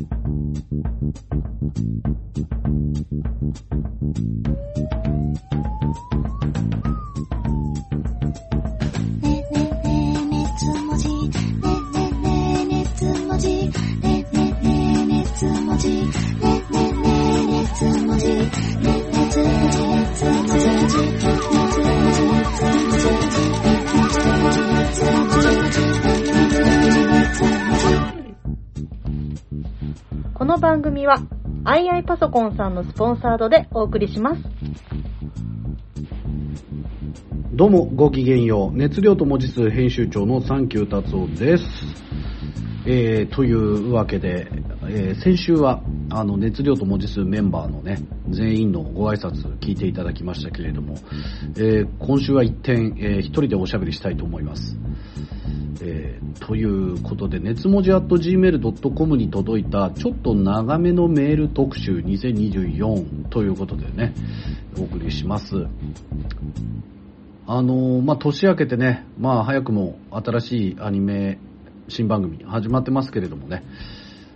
この番組は、II パソコンさんのスポンサードでお送りします。どうもごきげんよう。熱量と文字数編集長のサンキュー達夫です。えー、というわけで、えー先週はあの熱量と文字数メンバーのね、全員のご挨拶聞いていただきましたけれども、えー今週は一点、えー一人でおしゃべりしたいと思います。えーということで、熱文字 at gmail.com に届いたちょっと長めのメール特集2024ということでね、お送りします。あのーまあ、年明けてね、まあ、早くも新しいアニメ新番組始まってますけれどもね、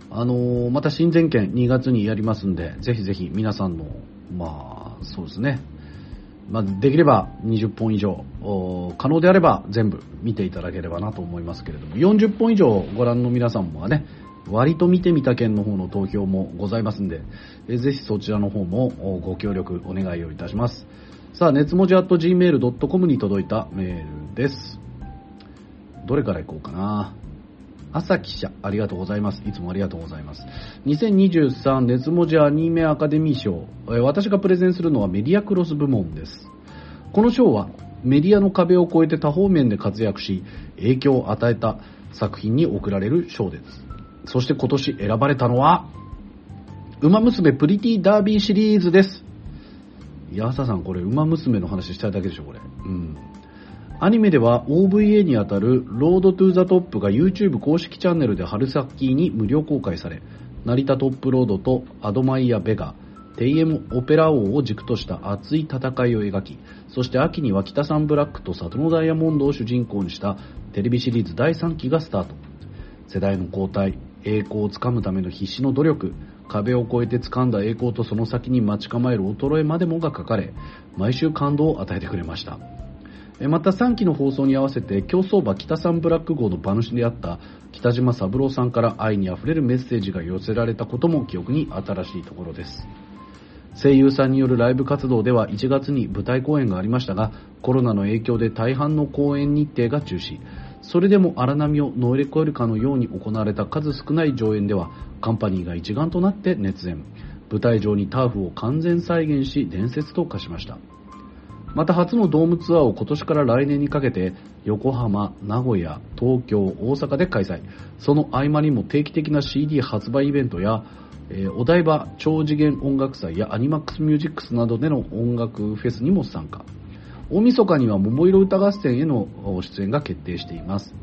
あのーまた新前編2月にやりますんで、ぜひぜひ皆さんの、まあ、そうですね、まあ、できれば20本以上、可能であれば全部見ていただければなと思いますけれども、40本以上ご覧の皆さんもはね、割と見てみた件の方の投票もございますんで、えぜひそちらの方もご協力お願いをいたします。さあ、熱文字 at gmail.com に届いたメールです。どれからいこうかな。朝記者、ありがとうございます。いつもありがとうございます。2023熱文字アニメアカデミー賞。え私がプレゼンするのはメディアクロス部門です。この賞はメディアの壁を越えて多方面で活躍し、影響を与えた作品に贈られる賞です。そして今年選ばれたのは、ウマ娘プリティダービーシリーズです。いや、朝さん、これ、ウマ娘の話したいだけでしょ、これ。うん。アニメでは OVA にあたる ROAD TO THE TOP が YouTube 公式チャンネルで春先に無料公開され、ナリタトップロードとアドマイヤ・ベガ、テイエム・オペラ王を軸とした熱い戦いを描き、そして秋には北サンブラックと里のダイヤモンドを主人公にしたテレビシリーズ第3期がスタート。世代の交代、栄光をつかむための必死の努力、壁を越えて掴んだ栄光とその先に待ち構える衰えまでもが書かれ、毎週感動を与えてくれました。また3期の放送に合わせて競走馬北サンブラック号の馬主であった北島三郎さんから愛にあふれるメッセージが寄せられたことも記憶に新しいところです。声優さんによるライブ活動では1月に舞台公演がありましたが、コロナの影響で大半の公演日程が中止。それでも荒波を乗り越えるかのように行われた数少ない上演では、カンパニーが一丸となって熱演。舞台上にターフを完全再現し、伝説と化しました。また初のドームツアーを今年から来年にかけて横浜、名古屋、東京、大阪で開催。その合間にも定期的な CD 発売イベントや、えーお台場超次元音楽祭やアニマックスミュージックスなどでの音楽フェスにも参加。大晦日には桃色歌合戦への出演が決定しています。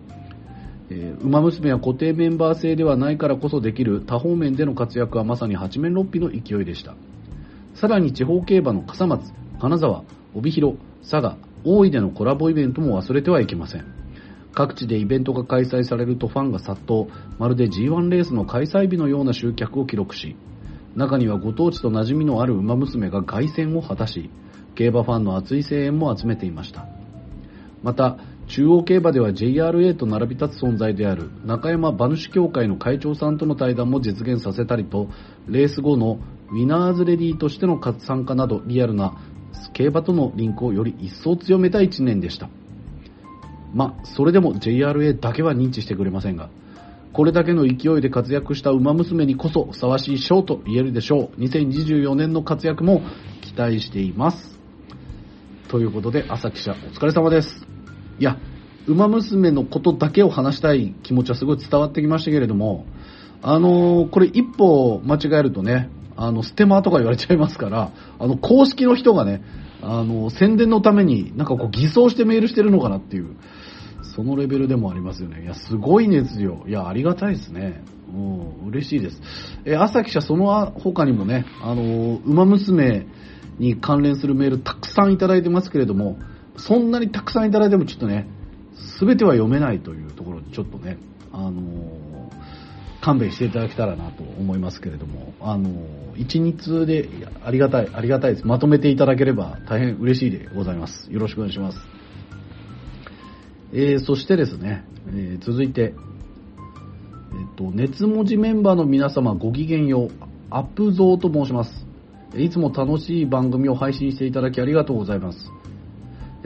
えー、馬娘は固定メンバー制ではないからこそできる多方面での活躍はまさに八面六臂の勢いでした。さらに地方競馬の笠松、金沢、帯広、佐賀、大井でのコラボイベントも忘れてはいけません。各地でイベントが開催されるとファンが殺到、まるで G1 レースの開催日のような集客を記録し、中にはご当地と馴染みのある馬娘が凱旋を果たし、競馬ファンの熱い声援も集めていました。また、中央競馬では JRA と並び立つ存在である中山馬主協会の会長さんとの対談も実現させたりと、レース後のウィナーズレディーとしての参加などリアルな競馬とのリンクをより一層強めた1年でした。まあ、それでも JRA だけは認知してくれませんが、これだけの勢いで活躍した馬娘にこそふさわしい賞と言えるでしょう。2024年の活躍も期待しています。ということで、朝記者お疲れ様です。いや、馬娘のことだけを話したい気持ちはすごい伝わってきましたけれども、あのーこれ一歩間違えるとね、あの、ステマとか言われちゃいますから、あの、公式の人がね、あの、宣伝のためになんかこう偽装してメールしてるのかなっていう、そのレベルでもありますよね。いや、すごい熱量。いや、ありがたいですね。うん、嬉しいです。え、朝記者、その他にもね、あの、馬娘に関連するメールたくさんいただいてますけれども、そんなにたくさんいただいてもちょっとね、すべては読めないというところで、ちょっとね、あの勘弁していただけたらなと思いますけれども、あの、一日でありがたい、ありがたいです。まとめていただければ大変嬉しいでございます。よろしくお願いします。えー、そしてですね、えー、続いて、えっ、と、熱文字メンバーの皆様ごきげんよう、アップゾーと申します。いつも楽しい番組を配信していただきありがとうございます。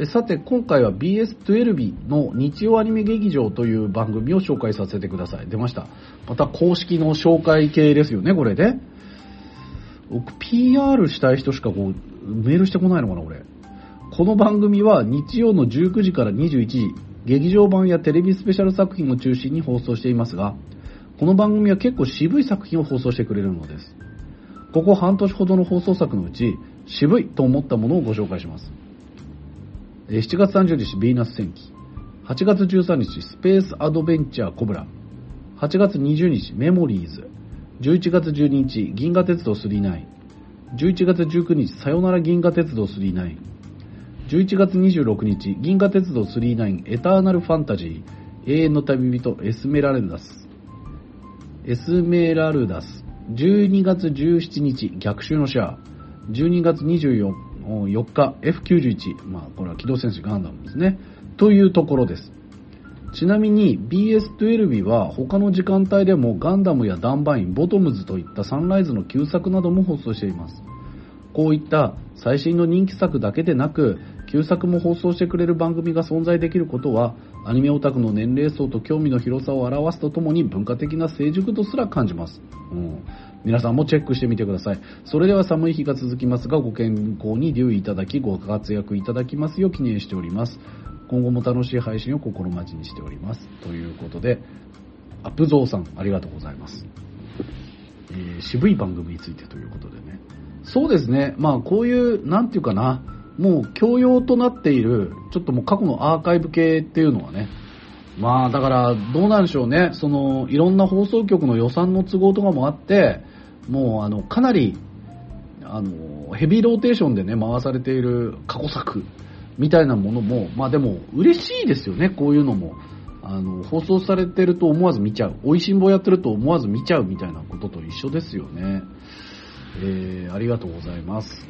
さて、今回は BS12 の日曜アニメ劇場という番組を紹介させてください。出ました。また公式の紹介系ですよね、これで。僕、PR したい人しかこう、メールしてこないのかな、俺。この番組は日曜の19時から21時、劇場版やテレビスペシャル作品を中心に放送していますが、この番組は結構渋い作品を放送してくれるのです。ここ半年ほどの放送作のうち、渋いと思ったものをご紹介します。7月30日、ヴィーナス戦記。8月13日、スペースアドベンチャーコブラ。8月20日、メモリーズ。11月12日、銀河鉄道39。11月19日、さよなら銀河鉄道39。11月26日、銀河鉄道39エターナルファンタジー永遠の旅人エスメラルダス。エスメラルダス。12月17日、逆襲のシャア。12月24 4日 F91、まあ、これは機動戦士ガンダムですね。というところです。ちなみに BS12 は他の時間帯でもガンダムやダンバイン、ボトムズといったサンライズの旧作なども放送しています。こういった最新の人気作だけでなく、旧作も放送してくれる番組が存在できることは、アニメオタクの年齢層と興味の広さを表すとともに文化的な成熟とすら感じます。うん、皆さんもチェックしてみてください。それでは寒い日が続きますが、ご健康に留意いただき、ご活躍いただきますよう記念しております。今後も楽しい配信を心待ちにしております。ということで、アップゾーさん、ありがとうございます。えー、渋い番組についてということでね。そうですね。まあ、こういう、なんていうかな、もう教養となっている、ちょっともう過去のアーカイブ系っていうのはね、まあだからどうなんでしょうね、そのいろんな放送局の予算の都合とかもあって、もうあのかなりあのヘビーローテーションでね回されている過去作みたいなものもまあでも嬉しいですよね。こういうのも。あの放送されてると思わず見ちゃう。美味しんぼやってると思わず見ちゃうみたいなことと一緒ですよね。えー、ありがとうございます。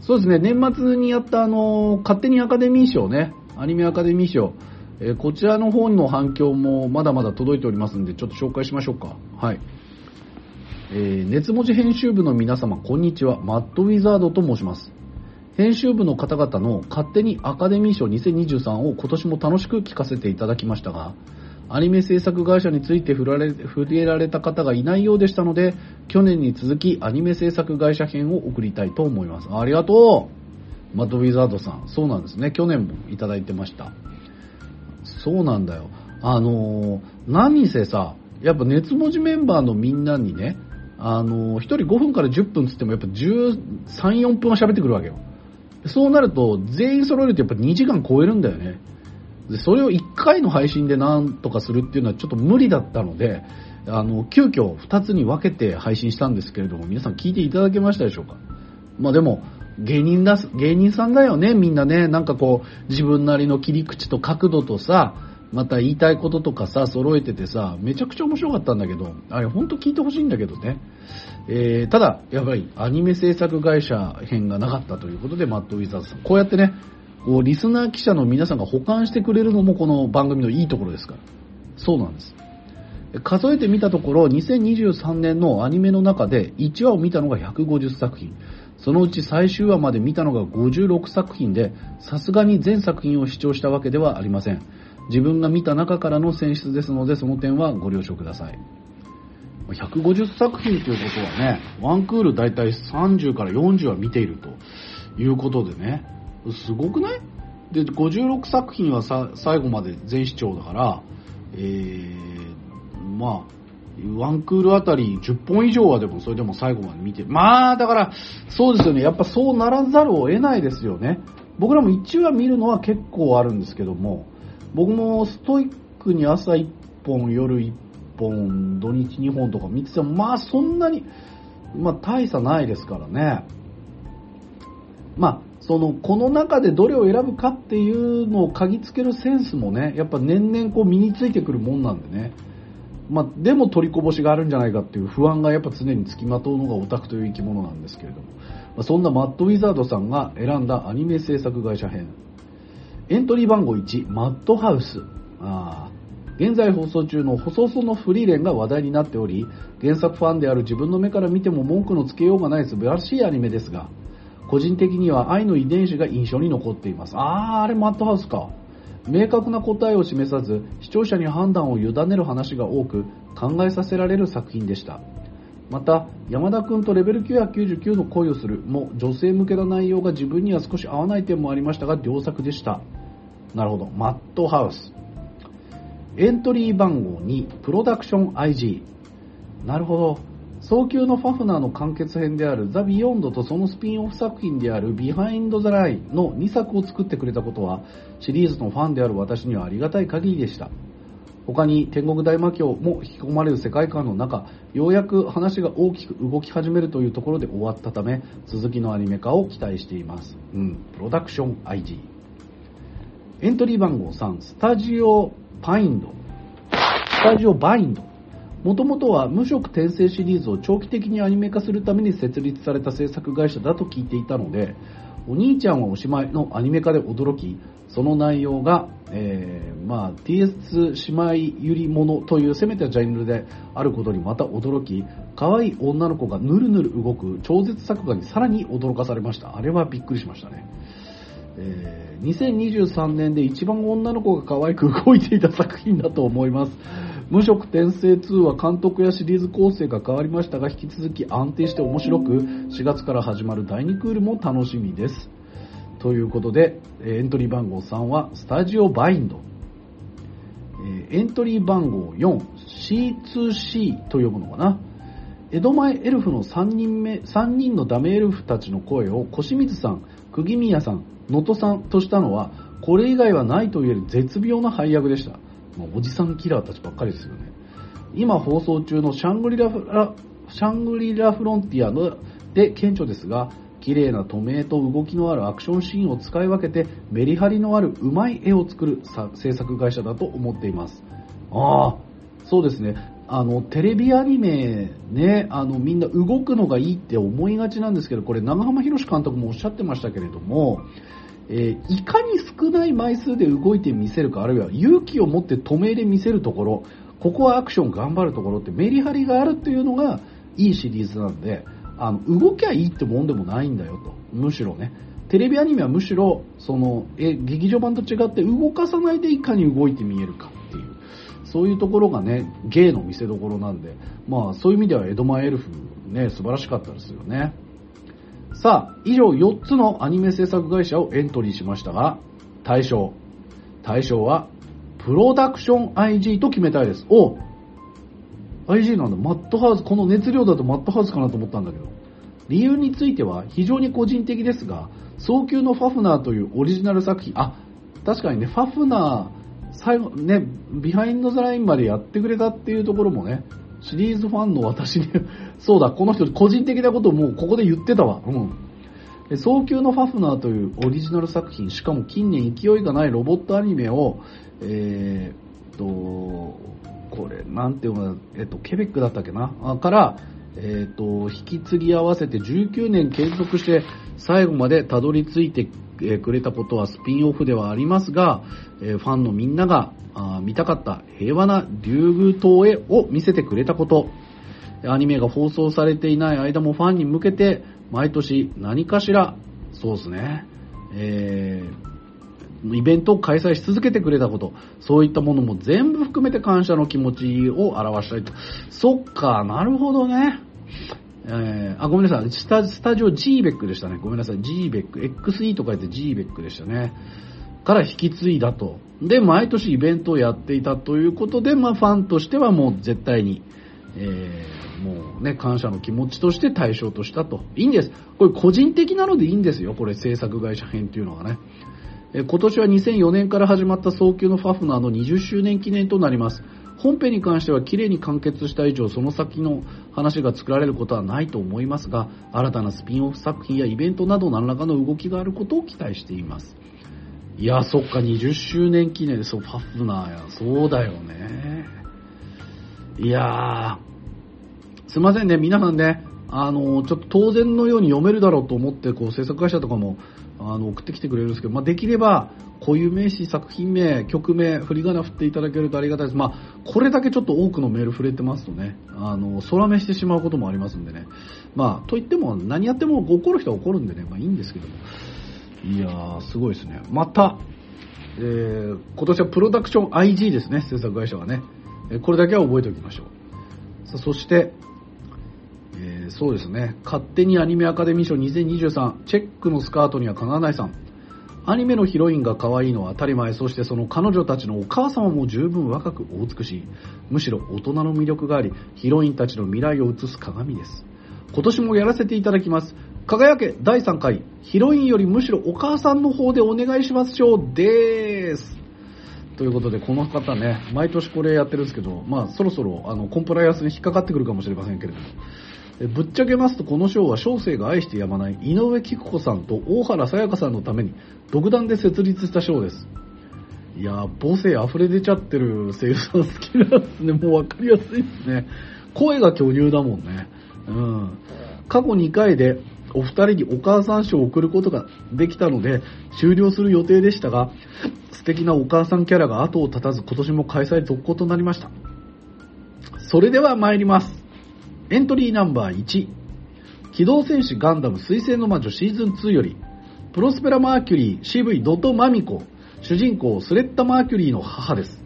そうですね。年末にやったあの勝手にアカデミー賞ね。アニメアカデミー賞。えーこちらの方の反響もまだまだ届いておりますんでちょっと紹介しましょうか。はい。えー、熱文字編集部の皆様、こんにちは。マッドウィザードと申します。編集部の方々の勝手にアカデミー賞2023を今年も楽しく聞かせていただきましたが、アニメ制作会社について触れ触れられた方がいないようでしたので、去年に続きアニメ制作会社編を送りたいと思います。ありがとうマッドウィザードさん。そうなんですね。去年もいただいてました。そうなんだよ。あのー、何せさ、やっぱ熱文字メンバーのみんなにね、あの、1人5分から10分つってもやっぱ13、4分は喋ってくるわけよ。そうなると、全員揃えるとやっぱ2時間超えるんだよね。で、それを1回の配信でなんとかするっていうのはちょっと無理だったので、あの、急遽2つに分けて配信したんですけれども、皆さん聞いていただけましたでしょうか？まあでも、芸人だ、芸人さんだよね、みんなね。なんかこう、自分なりの切り口と角度とさ、また言いたいこととかさ、揃えててさ、めちゃくちゃ面白かったんだけど、あれほんと聞いてほしいんだけどね。えー、ただ、やっぱりアニメ制作会社編がなかったということで、マット・ウィザーズさん。こうやってね、こう、リスナー記者の皆さんが保管してくれるのもこの番組のいいところですから。そうなんです。数えてみたところ、2023年のアニメの中で1話を見たのが150作品。そのうち最終話まで見たのが56作品で、さすがに全作品を視聴したわけではありません。自分が見た中からの選出ですので、その点はご了承ください。150作品ということはね、ワンクールだいたい30から40は見ているということでね、すごくない？で、56作品はさ最後まで全視聴だから、えー、まあ、ワンクールあたり10本以上はでもそれでも最後まで見てまあ、だから、そうですよね。やっぱそうならざるを得ないですよね。僕らも1話見るのは結構あるんですけども、僕もストイックに朝1本、夜1本、土日2本とか見てても、まあそんなに、まあ大差ないですからね。まあ、その、この中でどれを選ぶかっていうのを嗅ぎつけるセンスもね、やっぱ年々こう身についてくるもんなんでね。まあ、でも取りこぼしがあるんじゃないかっていう不安がやっぱ常につきまとうのがオタクという生き物なんですけれども、まあ、そんなマッドウィザードさんが選んだアニメ制作会社編。エントリー番号1、マッドハウス。あ現在放送中の細々のフリーレンが話題になっており、原作ファンである自分の目から見ても文句のつけようがない素晴らしいアニメですが、個人的には愛の遺伝子が印象に残っています。あー、あれマッドハウスか。明確な答えを示さず、視聴者に判断を委ねる話が多く、考えさせられる作品でした。また、山田くんとレベル999の恋をするも女性向けな内容が自分には少し合わない点もありましたが、良作でした。なるほど。マッドハウス。エントリー番号2、プロダクション IG。なるほど。蒼穹のファフナーの完結編である THE BEYOND とそのスピンオフ作品である BEHIND THE LINE の2作を作ってくれたことはシリーズのファンである私にはありがたい限りでした。他に天国大魔境も引き込まれる世界観の中、ようやく話が大きく動き始めるというところで終わったため、続きのアニメ化を期待しています。うん、プロダクション IG。エントリー番号3、スタジオパインド。スタジオバインド。もともとは無色転生シリーズを長期的にアニメ化するために設立された制作会社だと聞いていたので、お兄ちゃんはおしまいのアニメ化で驚き、その内容が、えー、まあ、TS2 姉妹ゆりものという攻めたジャンルであることにまた驚き、可愛い女の子がぬるぬる動く超絶作画にさらに驚かされました。あれはびっくりしましたね。えー、2023年で一番女の子が可愛く動いていた作品だと思います。無色転生2は監督やシリーズ構成が変わりましたが、引き続き安定して面白く、4月から始まる第2クールも楽しみです。ということで、エントリー番号3はスタジオバインド。エントリー番号4、C2C と呼ぶのかな。江戸前エルフの3人目、3人のダメエルフたちの声を小清水さん、釘宮さん、能登さんとしたのは、これ以外はないと言える絶妙な配役でした。おじさんキラーたちばっかりですよね。今放送中のシャングリラフシャングリラフロンティアので顕著ですが、綺麗な透明と動きのあるアクションシーンを使い分けてメリハリのあるうまい絵を作る制作会社だと思っています。ああ、そうですね。あの、テレビアニメね、あの、みんな動くのがいいって思いがちなんですけど、これ長浜博監督もおっしゃってましたけれども、えー、いかに少ない枚数で動いてみせるか、あるいは勇気を持って止めで見せるところ、ここはアクション頑張るところってメリハリがあるっていうのがいいシリーズなんで、あの、動きゃいいってもんでもないんだよと。むしろね。テレビアニメはむしろ、その、え、劇場版と違って動かさないでいかに動いて見えるかっていう、そういうところがね、芸の見せ所なんで、まあそういう意味では江戸前エルフね、素晴らしかったですよね。さあ、以上4つのアニメ制作会社をエントリーしましたが、大賞。大賞は、プロダクション IG と決めたいです。お IG なんだ。マッドハウス、この熱量だとマッドハウスかなと思ったんだけど。理由については非常に個人的ですが、蒼穹のファフナーというオリジナル作品、あ、確かにね、ファフナー、最後、ね、 BEHIND THE LINE までやってくれたっていうところもね、シリーズファンの私にそうだ、この人個人的なことをもうここで言ってたわ。うん。早急のファフナーというオリジナル作品、しかも近年勢いがないロボットアニメを、えー、と、これ、なんていうのえっと、ケベックだったっけな？から、えっ、と、引き継ぎ合わせて19年継続して最後までたどり着いてくれたことはスピンオフではありますが、えファンのみんなが見たかった平和な竜宮島へを見せてくれたこと、アニメが放送されていない間もファンに向けて毎年何かしら、そうですね、えーイベントを開催し続けてくれたこと、そういったものも全部含めて感謝の気持ちを表したいと。そっか、なるほどね。えー、あ、ごめんなさい。スタスタジオ GBEC でしたね。ごめんなさい。GBEC。XE と書いて GBEC でしたね。から引き継いだと。で、毎年イベントをやっていたということで、まあ、ファンとしてはもう絶対に、えー、もうね、感謝の気持ちとして対象としたと。いいんです。これ個人的なのでいいんですよ。これ制作会社編っていうのがね。え今年は2004年から始まった早急のファフナーの20周年記念となります。本編に関しては綺麗に完結した以上、その先の話が作られることはないと思いますが、新たなスピンオフ作品やイベントなど何らかの動きがあることを期待しています。いや、そっか、20周年記念で、そう、ファフナーや。そうだよね。いやー、すいませんね、皆さんね、あの、ちょっと当然のように読めるだろうと思って、こう、制作会社とかも、あの、送ってきてくれるんですけど、まあ、できれば、固有名詞、作品名、曲名、振り仮名振っていただけるとありがたいです。まあ、これだけちょっと多くのメール触れてますとね、あの、空目してしまうこともありますんでね。まあ、といっても、何やっても怒る人は怒るんでね、まあいいんですけども。いやー、すごいですね。また、えー、今年はプロダクション IG ですね、制作会社はね。えこれだけは覚えておきましょう。さそして、えー、そうですね、勝手にアニメアカデミー賞2023、チェックのスカートにはかなわないさん。アニメのヒロインが可愛いのは当たり前、そしてその彼女たちのお母様も十分若くお美しい。むしろ大人の魅力があり、ヒロインたちの未来を映す鏡です。今年もやらせていただきます。輝け第3回、ヒロインよりむしろお母さんの方でお願いしますしょうでーす。ということで、この方ね、毎年これやってるんですけど、まあ、そろそろ、あの、コンプライアンスに引っかかってくるかもしれませんけれども、ぶっちゃけますとこの賞は小生が愛してやまない井上貴子さんと大原さやかさんのために独断で設立した賞です。いや母性溢れ出ちゃってる声優さん好きなんですね。もうわかりやすいですね。声が巨乳だもんね。うん。過去2回でお二人にお母さん賞を送ることができたので終了する予定でしたが、素敵なお母さんキャラが後を絶たず今年も開催続行となりました。それでは参ります。エントリーナンバー1、機動戦士ガンダム水星の魔女シーズン2より、プロスペラマーキュリー CV ドトマミコ、主人公スレッタマーキュリーの母です。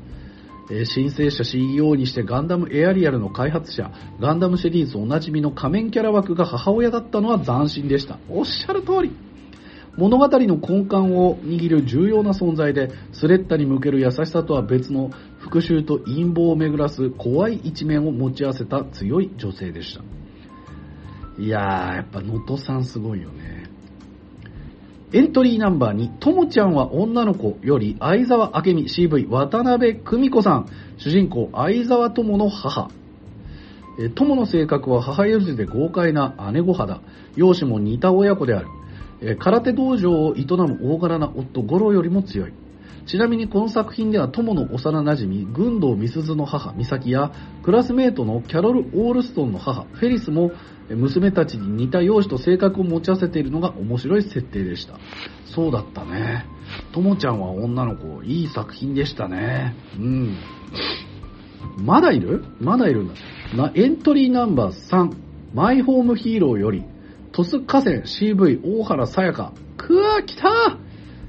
申請者 CEO にしてガンダムエアリアルの開発者、ガンダムシリーズおなじみの仮面キャラ枠が母親だったのは斬新でした。おっしゃる通り。物語の根幹を握る重要な存在で、スレッタに向ける優しさとは別の復讐と陰謀を巡らす怖い一面を持ち合わせた強い女性でした。いやー、やっぱ能登さんすごいよね。エントリーナンバー2、ともちゃんは女の子より相沢明美 CV 渡辺久美子さん、主人公相沢友の母。友の性格は母譲りで豪快な姉御肌、容姿も似た親子である。空手道場を営む大柄な夫五郎よりも強い。ちなみにこの作品では友の幼馴染、軍道美鈴の母、美咲や、クラスメートのキャロル・オールストンの母、フェリスも、娘たちに似た容姿と性格を持ち合わせているのが面白い設定でした。そうだったね。ともちゃんは女の子、いい作品でしたね。うん。まだいる？まだいるんだ。な、エントリーナンバー3、マイホームヒーローより、鳥栖河川 CV 大原さやか。くわ来た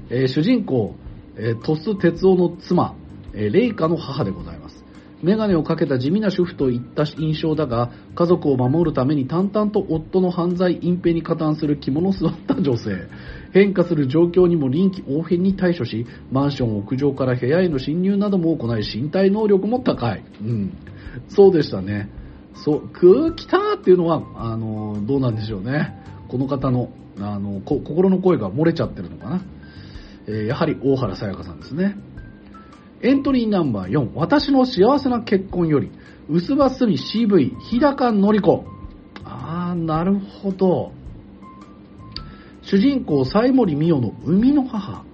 えー、主人公、え、鳥栖哲夫の妻、えー、レイカの母でございます。メガネをかけた地味な主婦といった印象だが、家族を守るために淡々と夫の犯罪隠蔽に加担する着物を座った女性。変化する状況にも臨機応変に対処し、マンション屋上から部屋への侵入なども行い、身体能力も高い。うん。そうでしたね。そう、くー来たーっていうのは、あの、どうなんでしょうね。この方の、あの、心の声が漏れちゃってるのかな。え、やはり大原さやかさんですね。エントリーナンバー4、私の幸せな結婚より、薄葉すみ CV、日高のり子。あー、なるほど。主人公、西森美代の生みの母。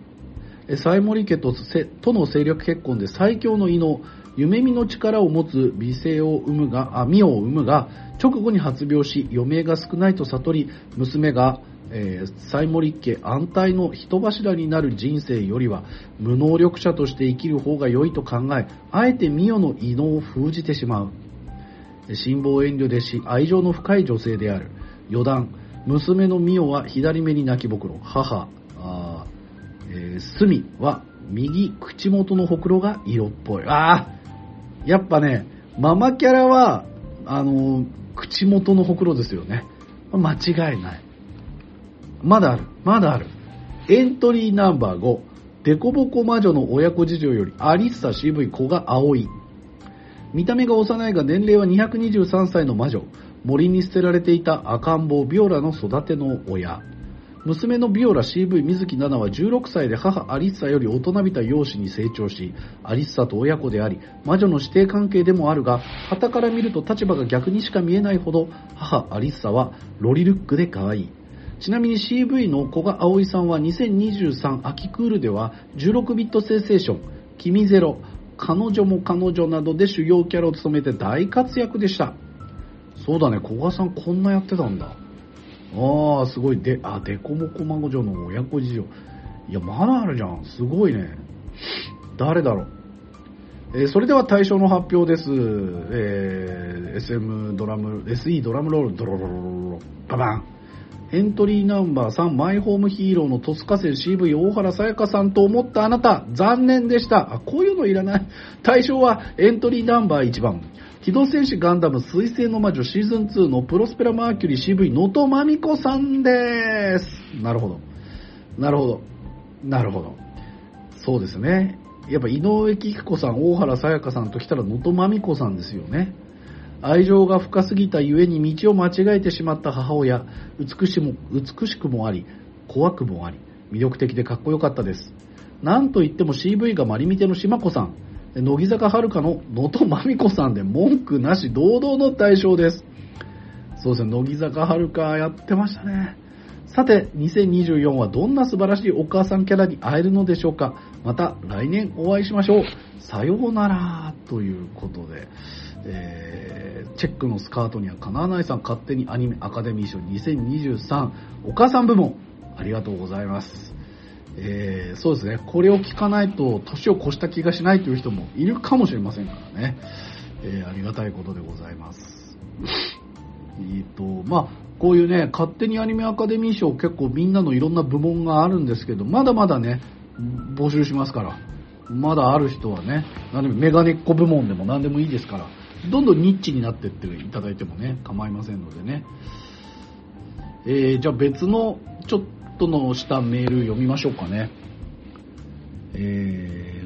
西森家ととの政略結婚で最強の異能、夢見の力を持つ美声を生むが、あ、美を生むが、直後に発病し、余命が少ないと悟り、娘がえー、サイモリッケ安泰の人柱になる人生よりは無能力者として生きる方が良いと考えあえてミオの異能を封じてしまう。辛抱遠慮でし愛情の深い女性である。余談。娘のミオは左目に泣きぼくろ。母あ、えー、スミは右口元のほくろが色っぽい。ああやっぱねママキャラはあの口元のほくろですよね。間違いない。まだある。まだある。エントリーナンバー5、デコボコ魔女の親子事情よりアリッサ CV 子が葵。見た目が幼いが年齢は223歳の魔女。森に捨てられていた赤ん坊ビオラの育ての親。娘のビオラ CV 水木奈々は16歳で母アリッサより大人びた容姿に成長し、アリッサと親子であり、魔女の師弟関係でもあるが、旗から見ると立場が逆にしか見えないほど、母アリッサはロリルックで可愛い。ちなみに CV の古賀葵さんは2023秋クールでは16ビットセンセーション、君ゼロ、彼女も彼女などで主要キャラを務めて大活躍でした。そうだね、古賀さんこんなやってたんだ。ああ、すごい。で、あ、デコモコ孫女の親子事情。いや、まだあるじゃん。すごいね。誰だろう。えそれでは対象の発表です。えー SM ドラム、SE ドラムロール、ドロロロロロ、ババン。エントリーナンバー3、マイホームヒーローの戸塚線 CV 大原さやかさんと思ったあなた、残念でした。あ、こういうのいらない。対象はエントリーナンバー1番、機動戦士ガンダム水星の魔女シーズン2のプロスペラマーキュリー CV 能登まみこさんです。なるほど。なるほど。なるほど。そうですね。やっぱ井上貴彦さん、大原さやかさんときたら能登まみこさんですよね。愛情が深すぎたゆえに道を間違えてしまった母親、美しも美しくもあり、怖くもあり、魅力的でかっこよかったです。なんといっても CV がマリミテの島子さん、乃木坂遥の能登まみこさんで文句なし堂々の対象です。そうですね、乃木坂遥やってましたね。さて、2024はどんな素晴らしいお母さんキャラに会えるのでしょうかまた来年お会いしましょう。さようなら、ということで、えーチェックのスカートにはかなわないさん勝手にアニメアカデミー賞2023お母さん部門ありがとうございます。えーそうですね、これを聞かないと年を越した気がしないという人もいるかもしれませんからね、えーありがたいことでございます。えっと、まあ、こういうね、勝手にアニメアカデミー賞結構みんなのいろんな部門があるんですけど、まだまだね、募集しますから、まだある人はね、何でもメガネっ子部門でも何でもいいですから、どんどんニッチになってっていただいてもね、構いませんのでね。えーじゃあ別のちょっとのしたメール読みましょうかね。え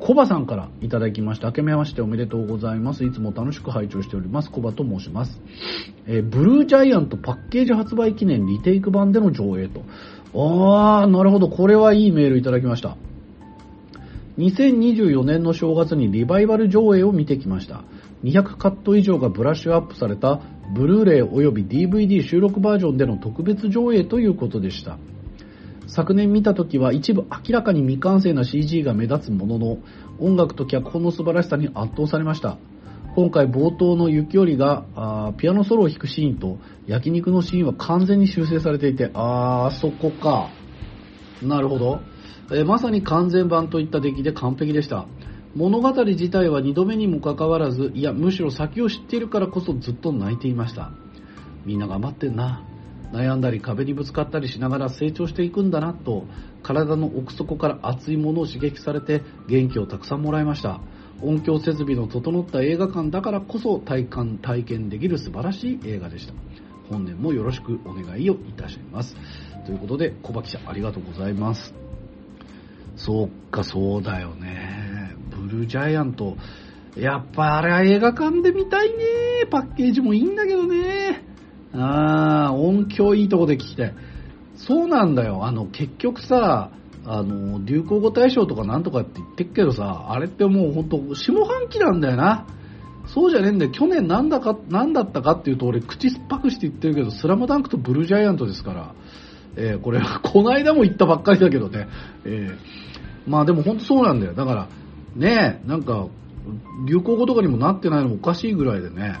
ー、コバさんからいただきました。明けましておめでとうございます。いつも楽しく拝聴しております。コバと申します。えーブルージャイアントパッケージ発売記念リテイク版での上映と。あー、なるほど。これはいいメールいただきました。2024年の正月にリバイバル上映を見てきました。200カット以上がブラッシュアップされたブルーレイ及び DVD 収録バージョンでの特別上映ということでした。昨年見た時は一部明らかに未完成な CG が目立つものの、音楽と脚本の素晴らしさに圧倒されました。今回冒頭の雪よりがピアノソロを弾くシーンと焼肉のシーンは完全に修正されていて、あー、そこか。なるほど。えまさに完全版といった出来で完璧でした。物語自体は2度目にもかかわらず、いや、むしろ先を知っているからこそずっと泣いていました。みんな頑張ってんな。悩んだり壁にぶつかったりしながら成長していくんだなと、体の奥底から熱いものを刺激されて元気をたくさんもらいました。音響設備の整った映画館だからこそ体感、体験できる素晴らしい映画でした。本年もよろしくお願いをいたします。ということで、小葉記者ありがとうございます。そうか、そうだよね。ブルージャイアント。やっぱあれは映画館で見たいね。パッケージもいいんだけどね。あー、音響いいとこで聞きたい。そうなんだよ。あの、結局さ、あの、流行語大賞とかなんとかって言ってっけどさ、あれってもうほんと下半期なんだよな。そうじゃねえんだよ。去年なんだか、なんだったかっていうと俺口酸っぱくして言ってるけど、スラムダンクとブルージャイアントですから。えーこれ、この間も言ったばっかりだけどね。えーまあでも本当そうなんだよ。だから、ね、なんか、流行語とかにもなってないのもおかしいぐらいでね。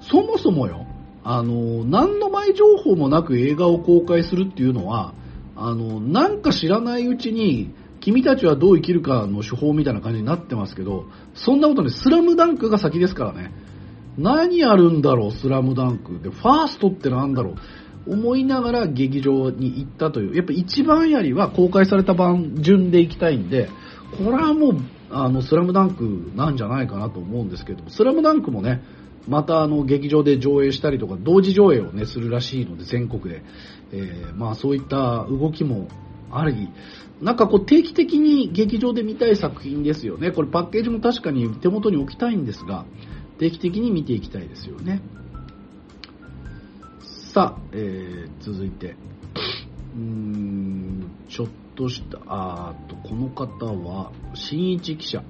そもそもよ、あの、何の前情報もなく映画を公開するっていうのは、あの、なんか知らないうちに、君たちはどう生きるかの手法みたいな感じになってますけど、そんなことね、スラムダンクが先ですからね。何やるんだろう、スラムダンク。で、ファーストってなんだろう。思いながら劇場に行ったという。やっぱ一番やりは公開された版順で行きたいんで、これはもう、あの、スラムダンクなんじゃないかなと思うんですけど、スラムダンクもね、またあの、劇場で上映したりとか、同時上映をね、するらしいので、全国で。えーまあそういった動きもあり、なんかこう定期的に劇場で見たい作品ですよね。これパッケージも確かに手元に置きたいんですが、定期的に見ていきたいですよね。さあ、えー続いて。うーん、ちょっととした、あと、この方は、新一記者。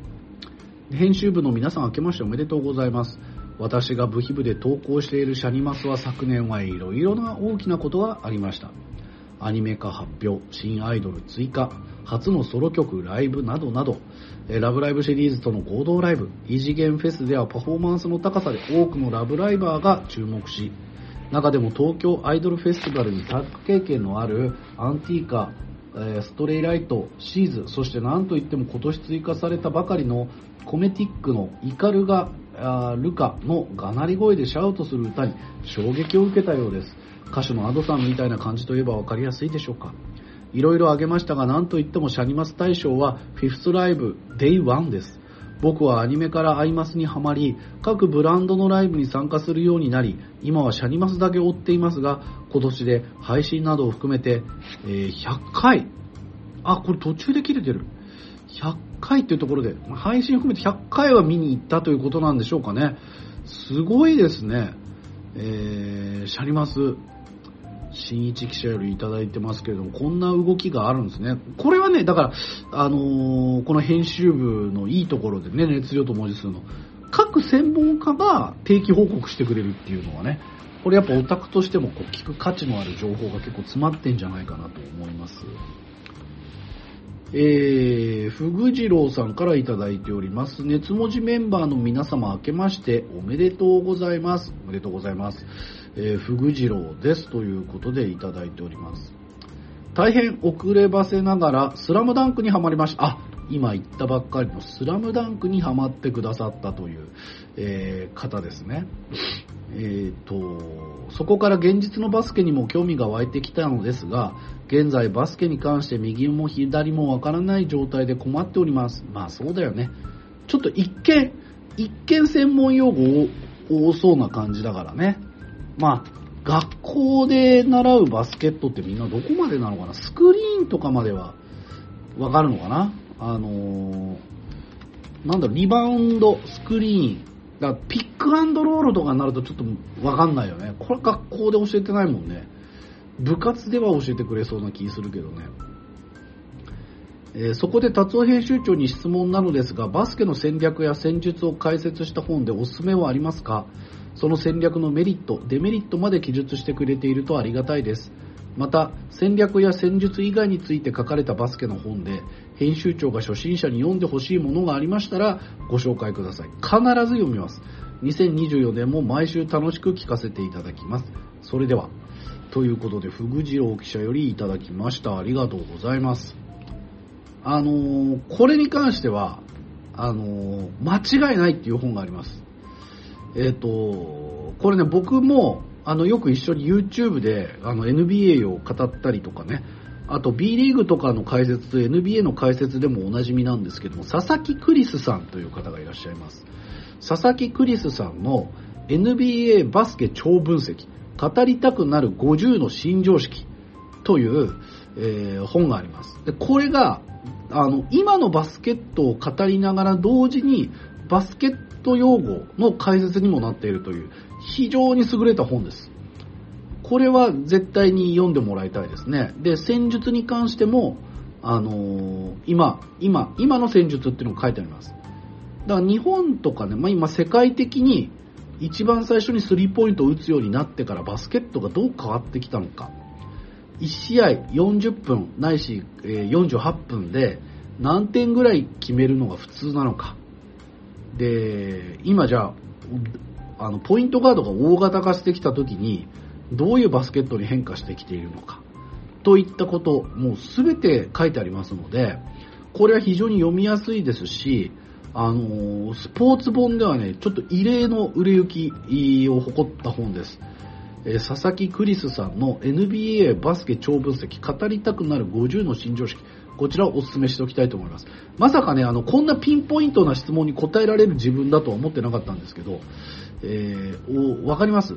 編集部の皆さん明けましておめでとうございます。私が部費部で投稿しているシャニマスは昨年はいろいろな大きなことがありました。アニメ化発表、新アイドル追加、初のソロ曲、ライブなどなど、ラブライブシリーズとの合同ライブ、異次元フェスではパフォーマンスの高さで多くのラブライバーが注目し、中でも東京アイドルフェスティバルにタッグ経験のあるアンティーカ、ストレイライト、シーズ、そしてなんといっても今年追加されたばかりのコメティックのイカルガ・ルカのがなり声でシャウトする歌に衝撃を受けたようです。歌手の Ado さんみたいな感じといえば分かりやすいでしょうか。いろいろ挙げましたが、何といってもシャニマス大賞はフィフスライブ Day1 です。僕はアニメからアイマスにはまり、各ブランドのライブに参加するようになり、今はシャニマスだけ追っていますが、今年で配信などを含めて、えー、100回、あ、これ途中で切れてる。100回っていうところで、配信含めて100回は見に行ったということなんでしょうかね。すごいですね。えー、シャニマス、新一記者よりいただいてますけれども、こんな動きがあるんですね。これはね、だから、あのー、この編集部のいいところでね、熱量と文字数の、各専門家が定期報告してくれるっていうのはね、これやっぱオタクとしてもこう聞く価値のある情報が結構詰まってんじゃないかなと思います。えー、ふぐじろうさんからいただいております。熱文字メンバーの皆様明けましておめでとうございます。おめでとうございます。えー、ふぐじろうですということでいただいております。大変遅ればせながら、スラムダンクにはまりました。あ、今言ったばっかりのスラムダンクにはまってくださったという、えー、方ですね。えーと、そこから現実のバスケにも興味が湧いてきたのですが、現在バスケに関して右も左もわからない状態で困っております。まあそうだよね。ちょっと一見、一見専門用語多そうな感じだからね。まあ、学校で習うバスケットってみんなどこまでなのかな？スクリーンとかまではわかるのかな？あのー、なんだろ、リバウンド、スクリーン、だピックアンドロールとかになるとちょっとわかんないよね。これ学校で教えてないもんね。部活では教えてくれそうな気するけどね。えー、そこで達夫編集長に質問なのですが、バスケの戦略や戦術を解説した本でおすすめはありますか？その戦略のメリット、デメリットまで記述してくれているとありがたいです。また、戦略や戦術以外について書かれたバスケの本で、編集長が初心者に読んでほしいものがありましたら、ご紹介ください。必ず読みます。2024年も毎週楽しく聞かせていただきます。それでは、ということで、ふぐじろう記者よりいただきました。ありがとうございます。あのー、これに関しては、あのー、間違いないっていう本があります。えっ、ー、と、これね、僕も、あの、よく一緒に YouTube で、あの、NBA を語ったりとかね、あと B リーグとかの解説と NBA の解説でもおなじみなんですけども、佐々木クリスさんという方がいらっしゃいます。佐々木クリスさんの NBA バスケ超分析、語りたくなる50の新常識という、えー、本があります。で、これが、あの、今のバスケットを語りながら同時にバスケット用語の解説にもなっているという非常に優れた本です。これは絶対に読んでもらいたいですね。で、戦術に関しても、あのー、今、今、今の戦術っていうのが書いてあります。だから日本とかね、まあ、今世界的に一番最初にスリーポイントを打つようになってからバスケットがどう変わってきたのか。1試合40分ないし48分で何点ぐらい決めるのが普通なのか。で、今じゃあ、あの、ポイントガードが大型化してきた時に、どういうバスケットに変化してきているのか。といったこと、もうすべて書いてありますので、これは非常に読みやすいですし、あのスポーツ本ではね、ちょっと異例の売れ行きを誇った本です。え佐々木クリスさんの NBA バスケ超分析、語りたくなる50の新常識。こちらをお勧めしておきたいと思います。まさかね、あの、こんなピンポイントな質問に答えられる自分だとは思ってなかったんですけど、えー、おわかります？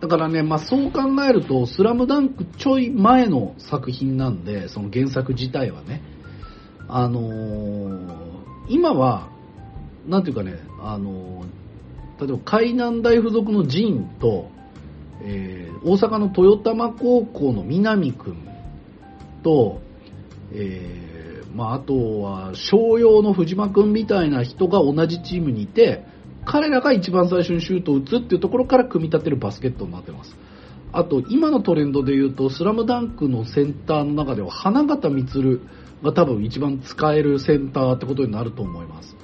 だからね、まあ、そう考えると、スラムダンクちょい前の作品なんで、その原作自体はね、あのー、今は、なんていうかね、あのー、例えば海南大附属のジンと、えー、大阪の豊玉高校の南くんと、えー、まあ、あとは、商用の藤間くんみたいな人が同じチームにいて、彼らが一番最初にシュートを打つっていうところから組み立てるバスケットになってます。あと、今のトレンドで言うと、スラムダンクのセンターの中では、花形充が多分一番使えるセンターってことになると思います。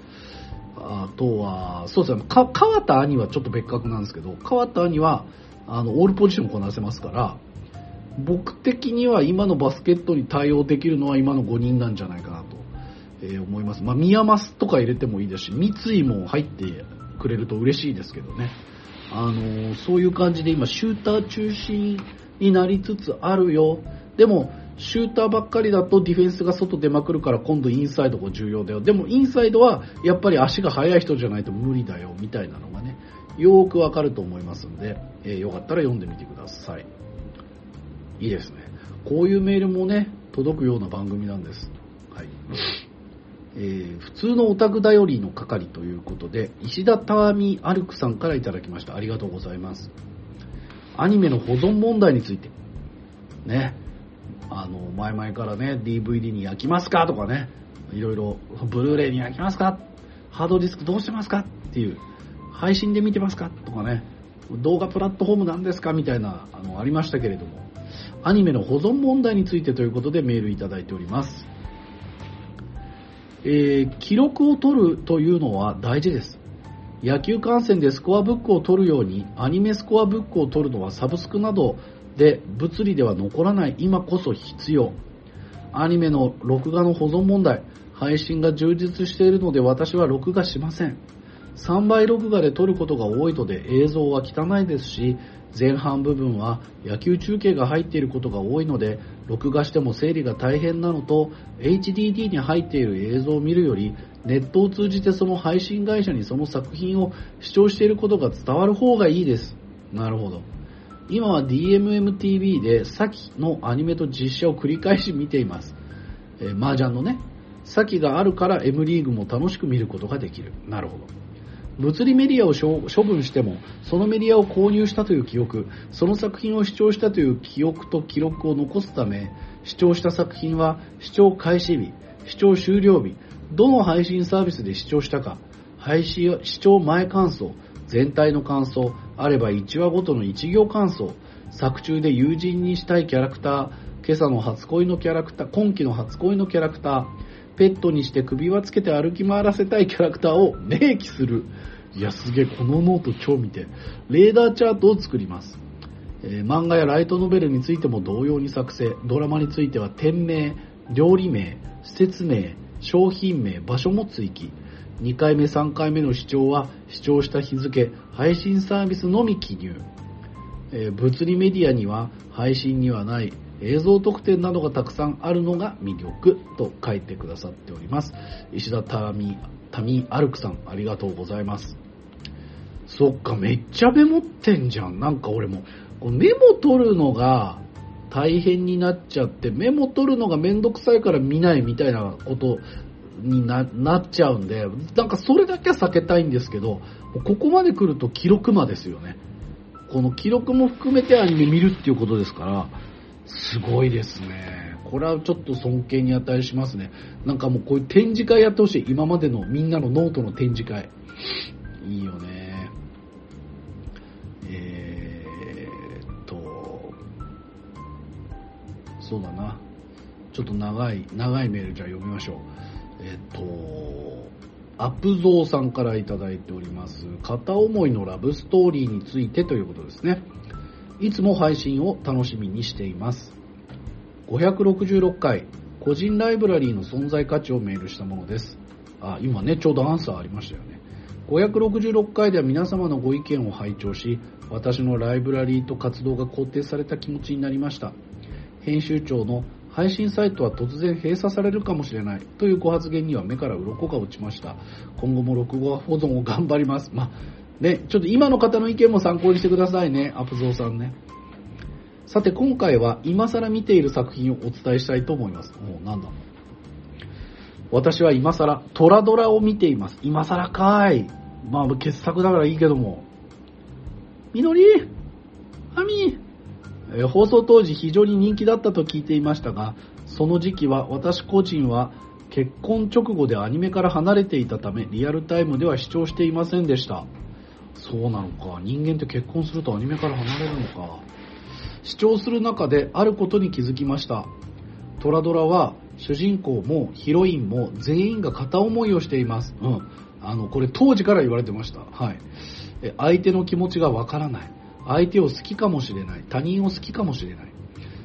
あとは、そうですね、川田兄はちょっと別格なんですけど、川田兄は、あの、オールポジションをこなせますから、僕的には今のバスケットに対応できるのは今の5人なんじゃないかなと、えー思います。まあ、宮益とか入れてもいいですし、三井も入ってくれると嬉しいですけどね。あのそういう感じで今、シューター中心になりつつあるよ。でも、シューターばっかりだとディフェンスが外出まくるから今度インサイドが重要だよ。でもインサイドはやっぱり足が速い人じゃないと無理だよ、みたいなのがね、よーくわかると思いますんで、えーよかったら読んでみてください。いいですね。こういうメールもね、届くような番組なんです。はい。えー普通のオタクだよりの係ということで、石田ターミアルクさんからいただきました。ありがとうございます。アニメの保存問題について、ね、あの、前々からね、DVD に焼きますかとかね、いろいろ、ブルーレイに焼きますかハードディスクどうしてますか？っていう、配信で見てますか？とかね、動画プラットフォームなんですか？みたいな、あの、ありましたけれども、アニメの保存問題についてということでメールいただいております。えー記録を取るというのは大事です。野球観戦でスコアブックを取るように、アニメスコアブックを取るのはサブスクなどで物理では残らない今こそ必要。アニメの録画の保存問題、配信が充実しているので私は録画しません。3倍録画で撮ることが多いので映像は汚いですし、前半部分は野球中継が入っていることが多いので、録画しても整理が大変なのと、HDD に入っている映像を見るより、ネットを通じてその配信会社にその作品を視聴していることが伝わる方がいいです。なるほど。今は DMMTV で先のアニメと実写を繰り返し見ています。えー、麻雀のね、先があるから M リーグも楽しく見ることができる。なるほど。物理メディアを処分しても、そのメディアを購入したという記憶、その作品を視聴したという記憶と記録を残すため、視聴した作品は視聴開始日、視聴終了日、どの配信サービスで視聴したか、配信視聴前感想、全体の感想、あれば1話ごとの1行感想、作中で友人にしたいキャラクター、今朝の初恋のキャラクター、今期の初恋のキャラクター、ペットにして首輪つけて歩き回らせたいキャラクターを明記する。いや、すげえ、このノート超見て。レーダーチャートを作ります。えー漫画やライトノベルについても同様に作成。ドラマについては店名、料理名、施設名、商品名、場所も追記。2回目、3回目の視聴は視聴した日付、配信サービスのみ記入。えー物理メディアには配信にはない映像特典などがたくさんあるのが魅力と書いてくださっております。石田タミ、タミアルクさん、ありがとうございます。そっか、めっちゃメモってんじゃん。なんか俺も、メモ取るのが大変になっちゃって、メモ取るのがめんどくさいから見ないみたいなことにななっちゃうんで、なんかそれだけは避けたいんですけど、ここまで来ると記録魔ですよね。この記録も含めてアニメ見るっていうことですから、すごいですね。これはちょっと尊敬に値しますね。なんかもうこういう展示会やってほしい。今までのみんなのノートの展示会。いいよね。えーっと、そうだな。ちょっと長い、長いメールじゃあ読みましょう。えーっと、アップゾーさんからいただいております。片思いのラブストーリーについてということですね。いつも配信を楽しみにしています。566回、個人ライブラリーの存在価値をメールしたものです。あ、今ね、ちょうどアンサーありましたよね。566回では皆様のご意見を拝聴し、私のライブラリーと活動が肯定された気持ちになりました。編集長の配信サイトは突然閉鎖されるかもしれないというご発言には目から鱗が落ちました。今後も録画保存を頑張ります。まあ、ね、ちょっと今の方の意見も参考にしてくださいね、アプゾーさんね。さて今回は今更見ている作品をお伝えしたいと思います。もうなんだ？私は今更トラドラを見ています。今更かーい。まあ傑作だからいいけども。みのり？アミ？え放送当時非常に人気だったと聞いていましたが、その時期は私個人は結婚直後でアニメから離れていたため、リアルタイムでは視聴していませんでした。そうなのか。人間って結婚するとアニメから離れるのか。視聴する中であることに気づきました。トラドラは主人公もヒロインも全員が片思いをしています。うん。あの、これ当時から言われてました。はい。相手の気持ちがわからない。相手を好きかもしれない。他人を好きかもしれない。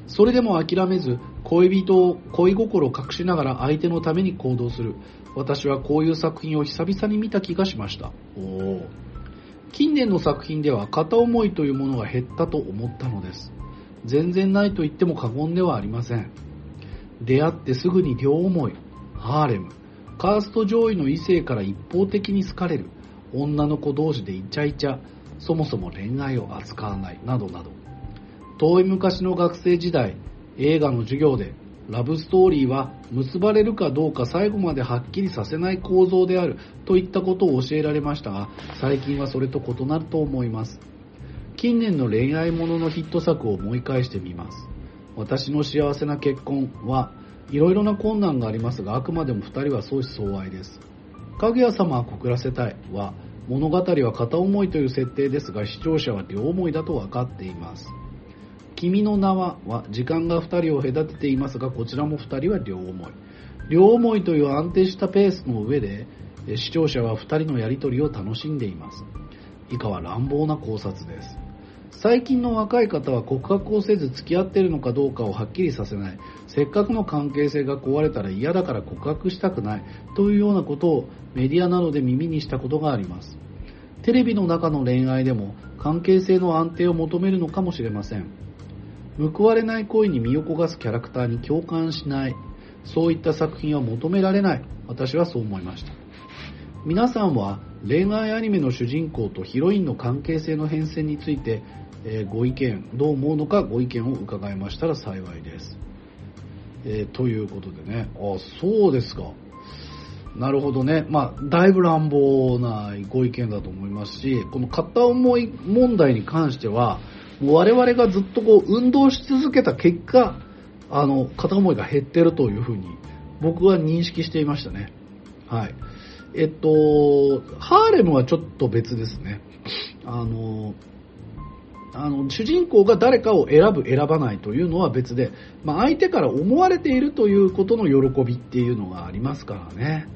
それでも諦めず、恋人を恋心を隠しながら相手のために行動する。私はこういう作品を久々に見た気がしました。お近年の作品では片思いというものが減ったと思ったのです。全然ないと言っても過言ではありません。出会ってすぐに両思い、ハーレム、カースト上位の異性から一方的に好かれる、女の子同士でイチャイチャ、そもそも恋愛を扱わない、などなど。遠い昔の学生時代、映画の授業で、ラブストーリーは結ばれるかどうか最後まではっきりさせない構造であるといったことを教えられましたが、最近はそれと異なると思います。近年の恋愛もののヒット作を思い返してみます。私の幸せな結婚はいろいろな困難がありますが、あくまでも二人は相思相愛です。かぐや様は告らせたいは、物語は片思いという設定ですが、視聴者は両思いだと分かっています。君の名はは、時間が二人を隔てていますが、こちらも二人は両思い。両思いという安定したペースの上で、視聴者は二人のやりとりを楽しんでいます。以下は乱暴な考察です。最近の若い方は告白をせず付き合っているのかどうかをはっきりさせない。せっかくの関係性が壊れたら嫌だから告白したくない。というようなことをメディアなどで耳にしたことがあります。テレビの中の恋愛でも関係性の安定を求めるのかもしれません。報われない恋に身を焦がすキャラクターに共感しない。そういった作品は求められない。私はそう思いました。皆さんは恋愛アニメの主人公とヒロインの関係性の変遷についてえ、ご意見、どう思うのかご意見を伺いましたら幸いです。えー、ということでね、あ、そうですか。なるほどね。まあ、だいぶ乱暴なご意見だと思いますし、この片思い問題に関しては、我々がずっとこう運動し続けた結果、あの、片思いが減ってるというふうに僕は認識していましたね。はい。えっと、ハーレムはちょっと別ですね。あの、あの主人公が誰かを選ぶ選ばないというのは別で、まあ、相手から思われているということの喜びっていうのがありますからね、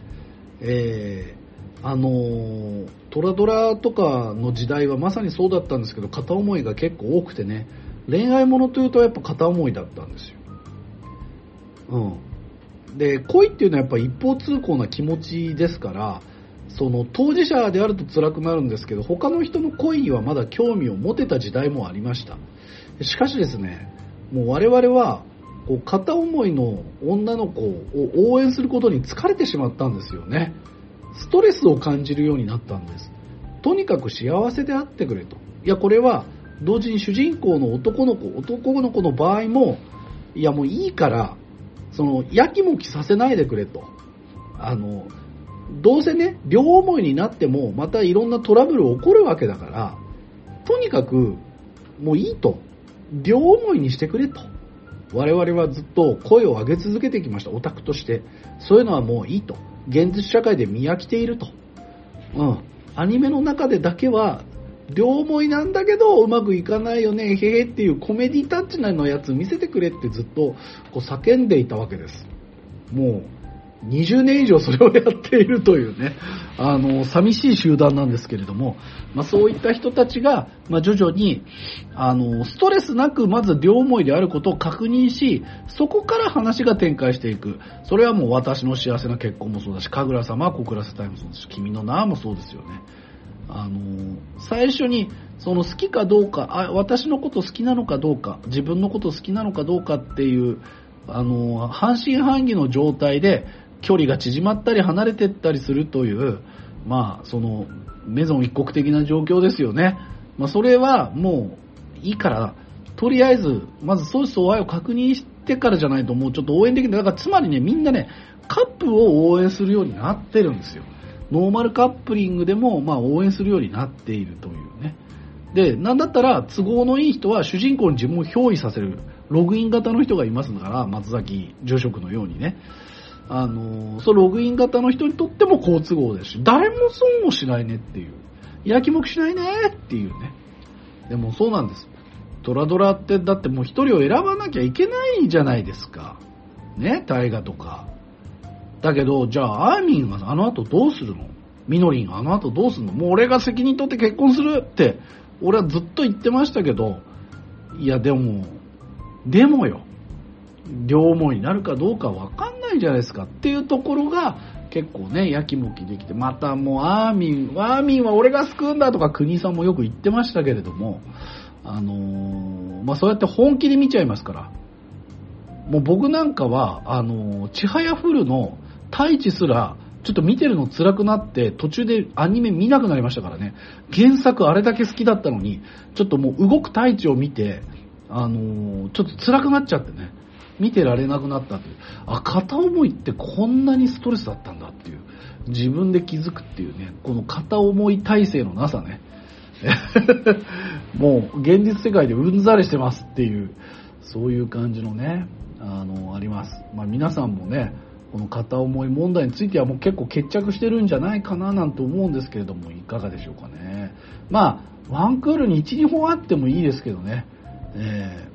えー、あのトラドラとかの時代はまさにそうだったんですけど片思いが結構多くてね恋愛ものというとやっぱ片思いだったんですよ、うん、で恋っていうのはやっぱ一方通行な気持ちですからその当事者であると辛くなるんですけど他の人の恋にはまだ興味を持てた時代もありました。しかしですねもう我々はこう片思いの女の子を応援することに疲れてしまったんですよね。ストレスを感じるようになったんですとにかく幸せであってくれといやこれは同時に主人公の男の子男の子の場合もいやもういいからそのやきもきさせないでくれとあのどうせね、両思いになっても、またいろんなトラブル起こるわけだから、とにかく、もういいと。両思いにしてくれと。我々はずっと声を上げ続けてきました、オタクとして。そういうのはもういいと。現実社会で見飽きていると。うん。アニメの中でだけは、両思いなんだけど、うまくいかないよね、へへっていうコメディタッチなのやつ見せてくれってずっとこう叫んでいたわけです。もう、20年以上それをやっているというね、あの、寂しい集団なんですけれども、まあ、そういった人たちが、まあ、徐々に、あの、ストレスなくまず両思いであることを確認し、そこから話が展開していく。それはもう私の幸せな結婚もそうだし、神楽様は告らせたいもそうですし、君の名もそうですよね。あの、最初に、その好きかどうか、あ、私のこと好きなのかどうか、自分のこと好きなのかどうかっていう、あの、半信半疑の状態で、距離が縮まったり離れていったりするという、まあ、その、メゾン一国的な状況ですよね。まあ、それはもういいから、とりあえず、まず相思相愛を確認してからじゃないともうちょっと応援できない。だからつまりね、みんなね、カップを応援するようになってるんですよ。ノーマルカップリングでも、まあ、応援するようになっているというね。で、なんだったら都合のいい人は主人公に自分を憑依させる、ログイン型の人がいますから、松崎住職のようにね。あの、そのログイン型の人にとっても好都合ですし、誰も損をしないねっていう。やきもきしないねっていうね。でもそうなんです。トラドラってだってもう一人を選ばなきゃいけないじゃないですか。ね、大河とか。だけど、じゃあ、アーミンはあの後どうするの？ミノリンがあの後どうするの？もう俺が責任取って結婚するって、俺はずっと言ってましたけど、いやでも、でもよ、両思いになるかどうかわかないじゃないですかっていうところが、結構ね、やきもきできて、またもうアーミン、アーミンは俺が救うんだとか国さんもよく言ってましたけれども、あのー、まあ、そうやって本気で見ちゃいますから、もう僕なんかは、あのー、ちはやふるの太一すら、ちょっと見てるの辛くなって、途中でアニメ見なくなりましたからね。原作あれだけ好きだったのに、ちょっともう動く太一を見て、あのー、ちょっと辛くなっちゃってね。見てられなくなったという。あ、片思いってこんなにストレスだったんだっていう。自分で気づくっていうね、この片思い体制のなさね。もう現実世界でうんざりしてますっていう、そういう感じのね、あの、あります。まあ皆さんもね、この片思い問題についてはもう結構決着してるんじゃないかななんて思うんですけれども、いかがでしょうかね。まあ、ワンクールに1、2本あってもいいですけどね。え、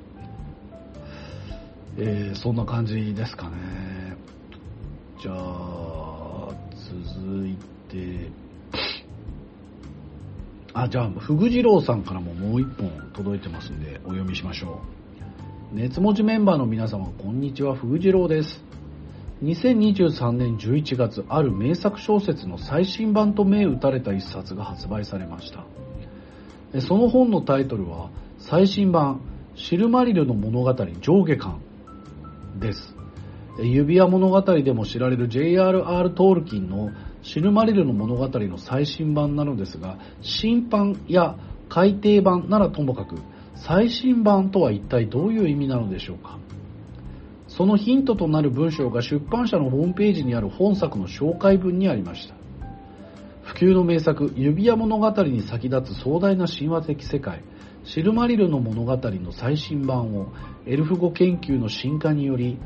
えー、そんな感じですかね。じゃあ、続いて、あ、じゃあ、ふぐじろうさんからももう一本届いてますんで、お読みしましょう。熱文字メンバーの皆様、こんにちは、ふぐじろうです。2023年11月、ある名作小説の最新版と銘打たれた一冊が発売されました。その本のタイトルは、最新版、シルマリルの物語上下巻です。指輪物語でも知られる J.R.R. トールキンのシルマリルの物語の最新版なのですが、新版や改訂版ならともかく、最新版とは一体どういう意味なのでしょうか。そのヒントとなる文章が出版社のホームページにある本作の紹介文にありました。普及の名作、指輪物語に先立つ壮大な神話的世界、シルマリルの物語の最新版をエルフ語研究の進化により、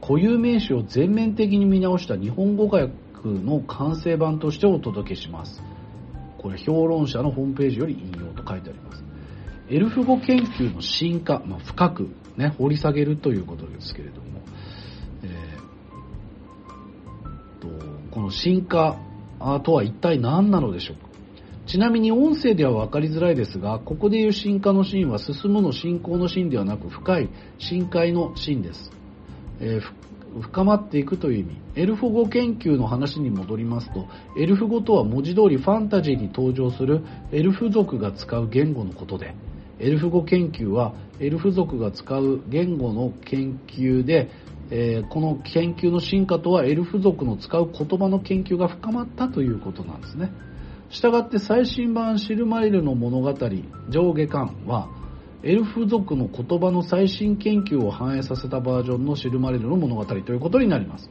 固有名詞を全面的に見直した日本語訳の完成版としてお届けします。これ評論者のホームページより引用と書いてあります。エルフ語研究の進化、まあ、深く、ね、掘り下げるということですけれども、えー、とこの進化とは一体何なのでしょうか？ちなみに音声では分かりづらいですが、ここでいう進化のシーンは進むの進行のシーンではなく深い深海のシーンです。えー、深まっていくという意味。エルフ語研究の話に戻りますと、エルフ語とは文字通りファンタジーに登場するエルフ族が使う言語のことで、エルフ語研究はエルフ族が使う言語の研究で、えー、この研究の進化とはエルフ族の使う言葉の研究が深まったということなんですね。したがって最新版シルマリルの物語上下巻はエルフ族の言葉の最新研究を反映させたバージョンのシルマリルの物語ということになります。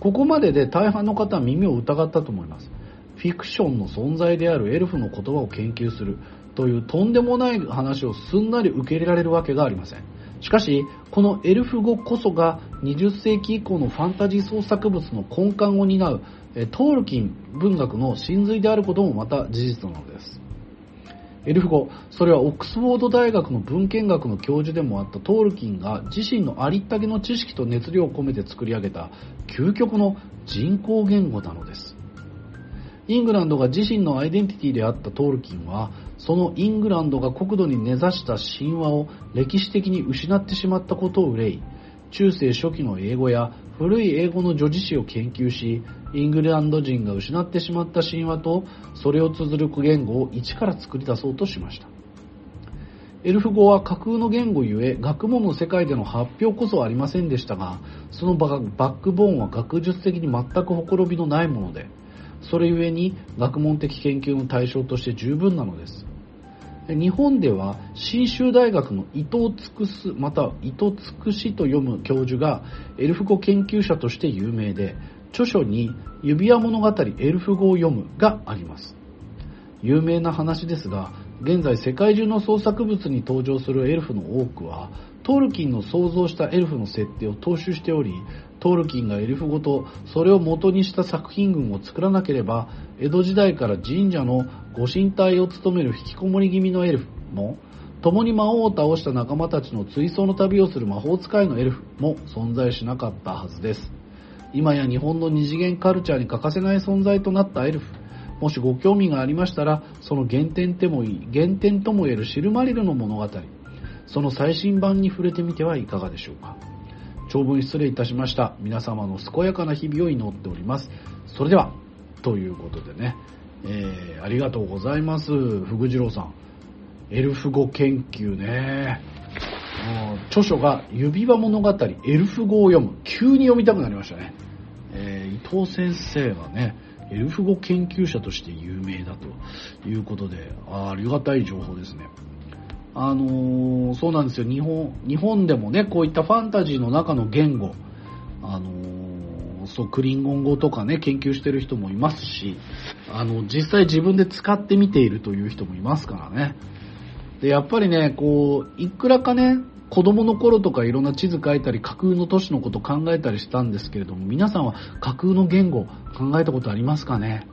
ここまでで大半の方は耳を疑ったと思います。フィクションの存在であるエルフの言葉を研究するというとんでもない話をすんなり受け入れられるわけがありません。しかし、このエルフ語こそが20世紀以降のファンタジー創作物の根幹を担うトールキン文学の真髄であることもまた事実なのです。エルフ語、それはオックスフォード大学の文献学の教授でもあったトールキンが自身のありったけの知識と熱量を込めて作り上げた究極の人工言語なのです。イングランドが自身のアイデンティティであったトールキンは、そのイングランドが国土に根ざした神話を歴史的に失ってしまったことを憂い、中世初期の英語や古い英語の女児詩を研究し、イングランド人が失ってしまった神話とそれを綴る言語を一から作り出そうとしました。エルフ語は架空の言語ゆえ、学問の世界での発表こそありませんでしたが、そのバックボーンは学術的に全くほころびのないもので、それゆえに学問的研究の対象として十分なのです。日本では信州大学の伊藤つくす、また伊藤つくしと読む教授がエルフ語研究者として有名で、著書に指輪物語エルフ語を読むがあります。有名な話ですが、現在世界中の創作物に登場するエルフの多くは、トールキンの想像したエルフの設定を踏襲しており、トールキンがエルフ語とそれを元にした作品群を作らなければ、江戸時代から神社のご神体を務める引きこもり気味のエルフも、共に魔王を倒した仲間たちの追走の旅をする魔法使いのエルフも存在しなかったはずです。今や日本の二次元カルチャーに欠かせない存在となったエルフ。もしご興味がありましたら、その原点ともいい、原点とも言えるシルマリルの物語、その最新版に触れてみてはいかがでしょうか。長文失礼いたしました。皆様の健やかな日々を祈っております。それでは、ということでね、えー、ありがとうございます。福次郎さん。エルフ語研究ね。著書が指輪物語、エルフ語を読む。急に読みたくなりましたね。えー伊藤先生がね、エルフ語研究者として有名だということで、あありがたい情報ですね。あのーそうなんですよ。日本、日本でもね、こういったファンタジーの中の言語、あのーそう、クリンゴン語とかね、研究してる人もいますし、あの、実際自分で使ってみているという人もいますからね。で、やっぱりね、こう、いくらかね、子供の頃とかいろんな地図書いたり架空の都市のこと考えたりしたんですけれども、皆さんは架空の言語考えたことありますかね？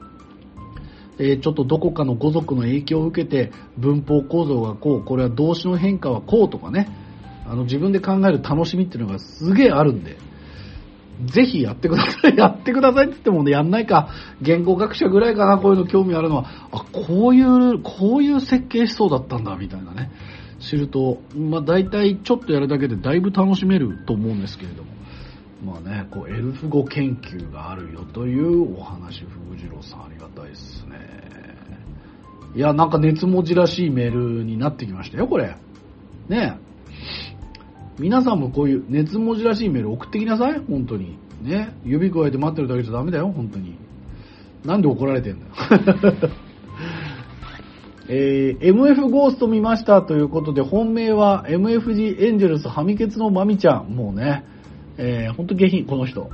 えちょっとどこかの語族の影響を受けて文法構造がこう、これは動詞の変化はこうとかね、あの自分で考える楽しみっていうのがすげえあるんで、ぜひやってください。やってくださいって言ってもね、やんないか。言語学者ぐらいかな、こういうの興味あるのは。あ、こういう、こういう設計思想だったんだ、みたいなね。知ると、まあ大体ちょっとやるだけでだいぶ楽しめると思うんですけれども。まあね、こう、エルフ語研究があるよというお話、福次郎さんありがたいですね。いや、なんか熱文字らしいメールになってきましたよ、これ。ね皆さんもこういう熱文字らしいメール送ってきなさい、本当に。ね。指加えて待ってるだけじゃダメだよ、本当に。なんで怒られてんだよ。えー MF ゴースト見ましたということで、本命は MFG エンジェルスハミケツのマミちゃん。もうね、えー、ほんと下品、この人。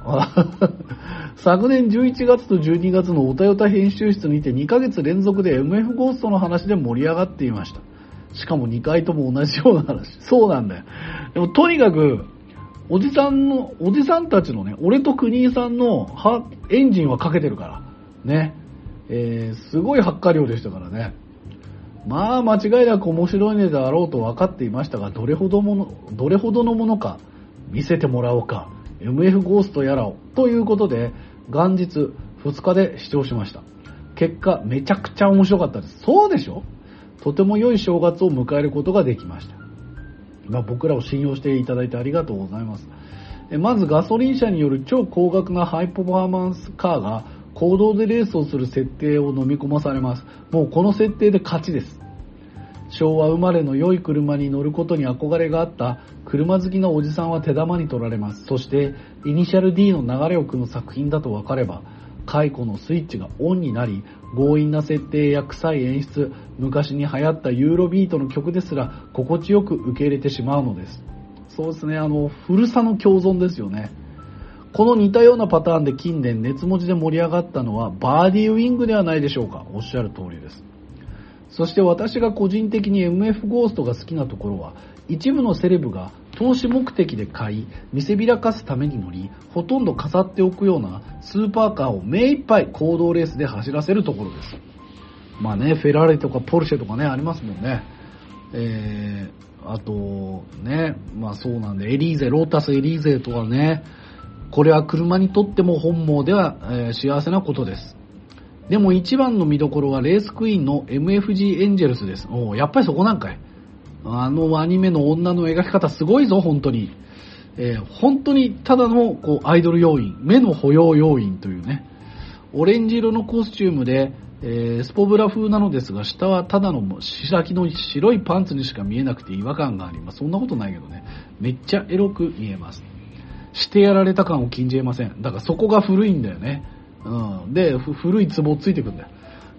昨年11月と12月のおたよた編集室にて2ヶ月連続で MF ゴーストの話で盛り上がっていました。しかも2回とも同じような話。そうなんだよ。でもとにかく、おじさんの、おじさんたちのね、俺と国井さんのはエンジンはかけてるから。ね。えー、すごい発火量でしたからね。まあ、間違いなく面白いネタだろうと分かっていましたが、どれほどもの、どれほどのものか、見せてもらおうか。MF ゴーストやらを。ということで、元日2日で視聴しました。結果、めちゃくちゃ面白かったです。そうでしょ？とても良い正月を迎えることができました。まあ、僕らを信用していただいてありがとうございます。まずガソリン車による超高額なハイパフォーマンスカーが公道でレースをする設定を飲み込まされます。もうこの設定で勝ちです。昭和生まれの良い車に乗ることに憧れがあった車好きなおじさんは手玉に取られます。そして、イニシャル D の流れを組む作品だと分かれば、解雇のスイッチがオンになり、強引な設定や臭い演出、昔に流行ったユーロビートの曲ですら心地よく受け入れてしまうのです。そうですね、あの、古さの共存ですよね。この似たようなパターンで近年熱文字で盛り上がったのはバーディーウィングではないでしょうか。おっしゃる通りです。そして私が個人的に MF ゴーストが好きなところは、一部のセレブが投資目的で買い、見せびらかすために乗り、ほとんど飾っておくようなスーパーカーを目いっぱい行動レースで走らせるところです。まあね、フェラーリとかポルシェとかね、ありますもんね。えー、あと、ね、まあそうなんで、エリーゼ、ロータスエリーゼとかね、これは車にとっても本望では、えー幸せなことです。でも一番の見どころはレースクイーンの MFG エンジェルスです。おうやっぱりそこなんかい。あのアニメの女の描き方すごいぞ、本当に。えー本当にただのこうアイドル要員、目の保養要員というね。オレンジ色のコスチュームで、えースポブラ風なのですが、下はただの白木の白いパンツにしか見えなくて違和感があります。そんなことないけどね。めっちゃエロく見えます。してやられた感を禁じ得ません。だからそこが古いんだよね。うん。で、古いツボついてくんだよ。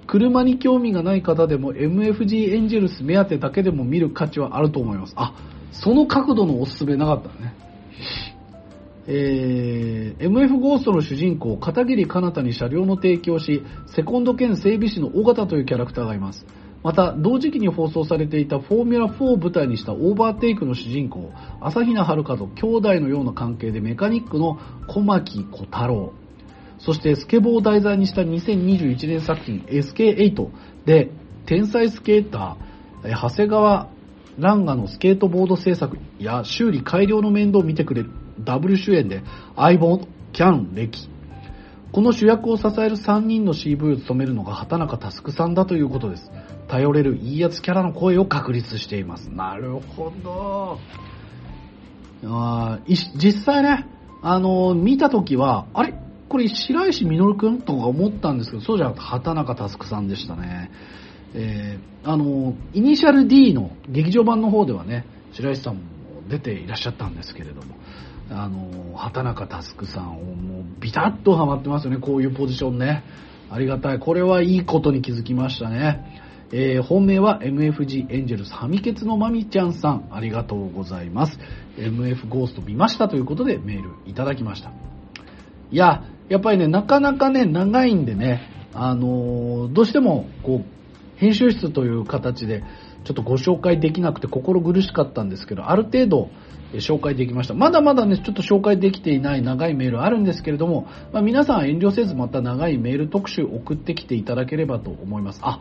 車に興味がない方でも MFG エンジェルス目当てだけでも見る価値はあると思います。あ、その角度のおすすめなかったね。えー MF ゴーストの主人公、片桐かなたに車両の提供し、セコンド兼整備士の尾形というキャラクターがいます。また、同時期に放送されていたフォーミュラ4を舞台にしたオーバーテイクの主人公、朝比奈遥と兄弟のような関係でメカニックの小牧小太郎。そしてスケボーを題材にした2021年作品 SK8 で天才スケーター、え長谷川ランガのスケートボード制作や修理改良の面倒を見てくれるダブル主演で相棒キャン歴。この主役を支える3人の CV を務めるのが畑中佑さんだということです。頼れるいいやつキャラの声を確立しています。なるほど。あ実際ねあの見た時はあれ？これ白石稔君とか思ったんですけどそうじゃなくて畑中佑さんでしたね。えー、あのイニシャル D の劇場版の方ではね白石さんも出ていらっしゃったんですけれどもあの畑中佑さんをもうビタッとハマってますよね。こういうポジションね。ありがたい。これはいいことに気づきましたね。えー、本命は MFG エンジェルスハミケツのまみちゃんさん。ありがとうございます。MF ゴースト見ましたということでメールいただきました。いややっぱりねなかなかね長いんでねあのー、どうしてもこう編集室という形でちょっとご紹介できなくて心苦しかったんですけど、ある程度紹介できました。まだまだね、ちょっと紹介できていない長いメールあるんですけれども、まあ、皆さん遠慮せずまた長いメール特集送ってきていただければと思います。あ、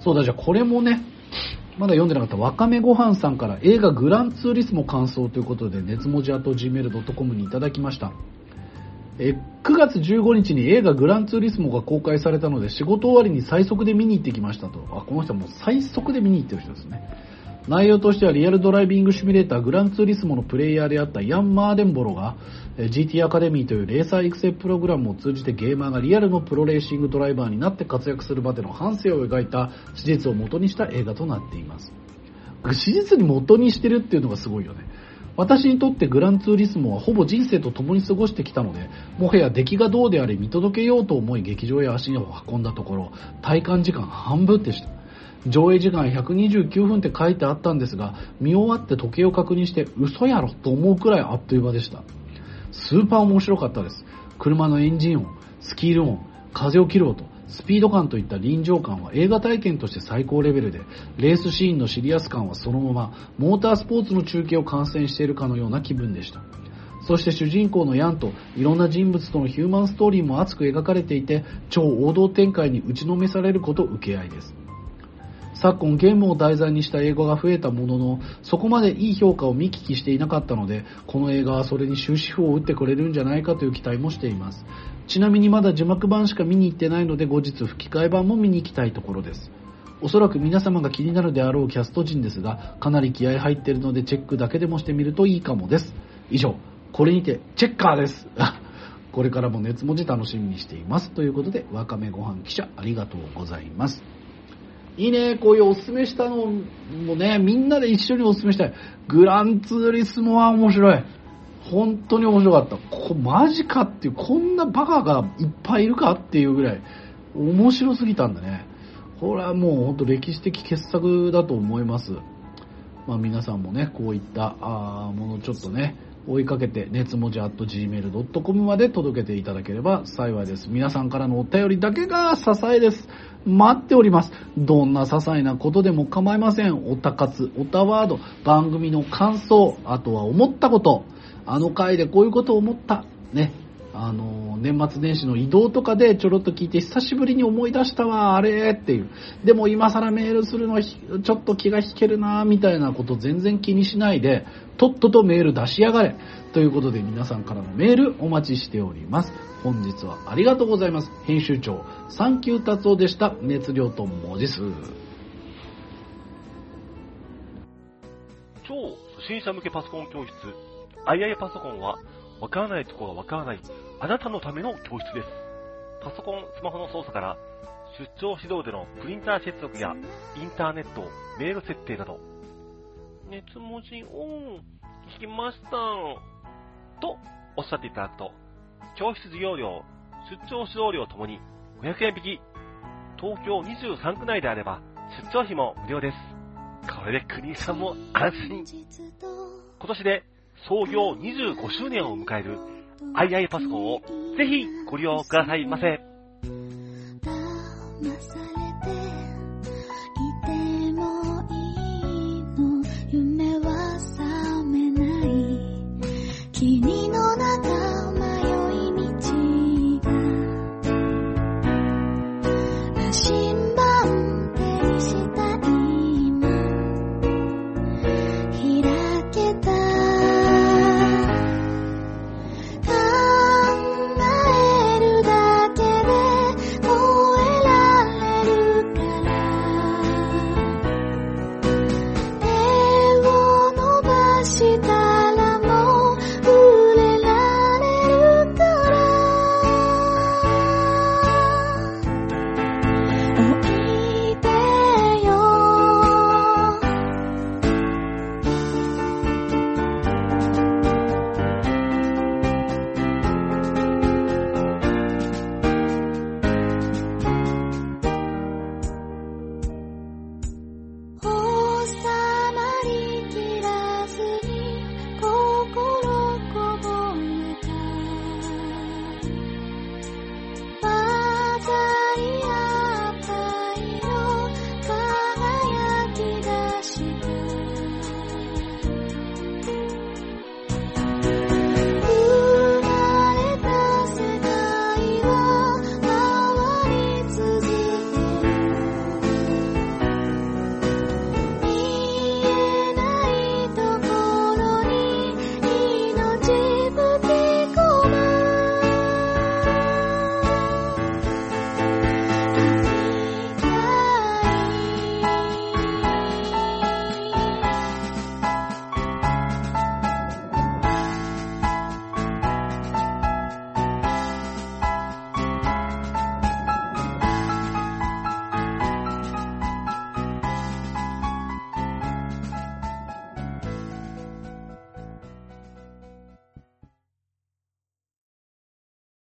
そうだ、じゃあこれもね、まだ読んでなかったわかめごはんさんから映画グランツーリスモ感想ということで、熱文字あと gmail.com にいただきました。え9月15日に映画グランツーリスモが公開されたので仕事終わりに最速で見に行ってきましたと。あ、この人はもう最速で見に行ってる人ですね。内容としてはリアルドライビングシミュレーターグランツーリスモのプレイヤーであったヤン・マーデンボロが GT アカデミーというレーサー育成プログラムを通じてゲーマーがリアルのプロレーシングドライバーになって活躍するまでの半生を描いた史実を元にした映画となっています。史実に元にしてるっていうのがすごいよね。私にとってグランツーリスモはほぼ人生と共に過ごしてきたので、もはや出来がどうであれ見届けようと思い劇場へ足を運んだところ、体感時間半分でした。上映時間129分って書いてあったんですが、見終わって時計を確認して嘘やろと思うくらいあっという間でした。スーパー面白かったです。車のエンジン音、スキール音、風を切る音、スピード感といった臨場感は映画体験として最高レベルで、レースシーンのシリアス感はそのまま、モータースポーツの中継を観戦しているかのような気分でした。そして主人公のヤンといろんな人物とのヒューマンストーリーも熱く描かれていて、超王道展開に打ちのめされること受け合いです。昨今ゲームを題材にした映画が増えたものの、そこまでいい評価を見聞きしていなかったので、この映画はそれに終止符を打ってくれるんじゃないかという期待もしています。ちなみにまだ字幕版しか見に行ってないので後日吹き替え版も見に行きたいところです。おそらく皆様が気になるであろうキャスト陣ですが、かなり気合入ってるのでチェックだけでもしてみるといいかもです。以上、これにてチェッカーです。これからも熱文字楽しみにしています。ということで、わかめご飯記者ありがとうございます。いいね、こういうおすすめしたのもね、みんなで一緒におすすめしたい。グランツーリスモは面白い。本当に面白かった。ここマジかっていう、こんなバカがいっぱいいるかっていうぐらい、面白すぎたんだね。これはもう本当歴史的傑作だと思います。まあ皆さんもね、こういったあものちょっとね、追いかけて、熱文字 at gmail.com まで届けていただければ幸いです。皆さんからのお便りだけが支えです。待っております。どんな些細なことでも構いません。おたかつ、おたワード、番組の感想、あとは思ったこと、あの回でこういうことを思った。ね。あの、年末年始の移動とかでちょろっと聞いて久しぶりに思い出したわ、あれっていう。でも今更メールするのはちょっと気が引けるな、みたいなこと全然気にしないで、とっととメール出しやがれ。ということで皆さんからのメールお待ちしております。本日はありがとうございます。編集長、サンキュー達夫でした。熱量と文字数。超初心者向けパソコン教室 II パソコンは、わからないところがわからない、あなたのための教室です。パソコン、スマホの操作から、出張指導でのプリンター接続や、インターネット、メール設定など、熱文字オン、聞きました。と、おっしゃっていただくと、教室授業料、出張指導料ともに500円引き。東京23区内であれば、出張費も無料です。これで国さんも安心。今年で創業25周年を迎える II パソコンをぜひご利用くださいませ。君の中